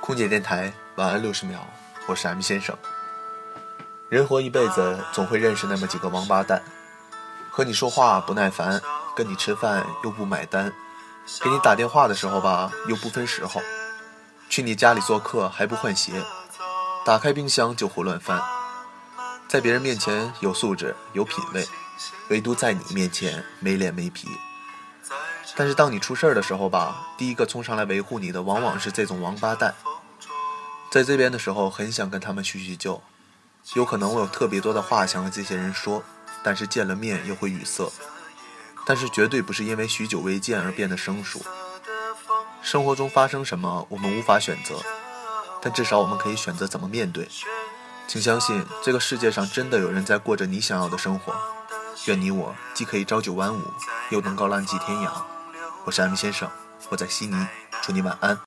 空姐电台晚安六十秒，我是 M 先生。人活一辈子，总会认识那么几个王八蛋，和你说话不耐烦，跟你吃饭又不买单，给你打电话的时候吧又不分时候，去你家里做客还不换鞋，打开冰箱就胡乱翻，在别人面前有素质有品位，唯独在你面前没脸没皮。但是当你出事儿的时候吧，第一个冲上来维护你的往往是这种王八蛋。在这边的时候，很想跟他们叙叙旧。有可能我有特别多的话想和这些人说，但是见了面又会语塞。但是绝对不是因为许久未见而变得生疏。生活中发生什么，我们无法选择，但至少我们可以选择怎么面对。请相信，这个世界上真的有人在过着你想要的生活。愿你我既可以朝九晚五，又能够浪迹天涯。我是 M 先生，我在悉尼，祝你晚安。